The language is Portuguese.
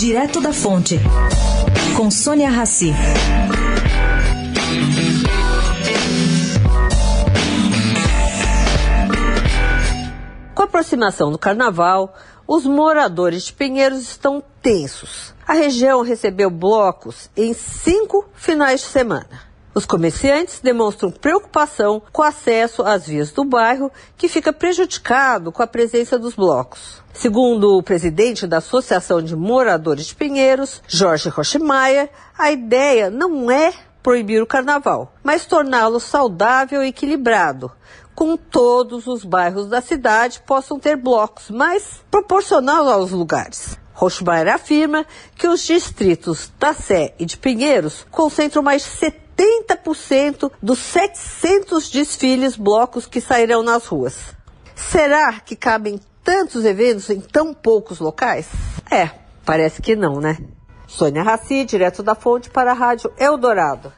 Direto da Fonte, com Sônia Rassi. Com a aproximação do carnaval, os moradores de Pinheiros estão tensos. A região recebeu blocos em cinco finais de semana. Os comerciantes demonstram preocupação com o acesso às vias do bairro, que fica prejudicado com a presença dos blocos. Segundo o presidente da Associação de Moradores de Pinheiros, Jorge Rochemeyer, a ideia não é proibir o carnaval, mas torná-lo saudável e equilibrado, com todos os bairros da cidade possam ter blocos, mas proporcional aos lugares. Rochmaier afirma que os distritos da Sé e de Pinheiros concentram mais 70% dos 700 desfiles blocos que sairão nas ruas. Será que cabem tantos eventos em tão poucos locais? É, parece que não, né? Sônia Raci, direto da fonte para a Rádio Eldorado.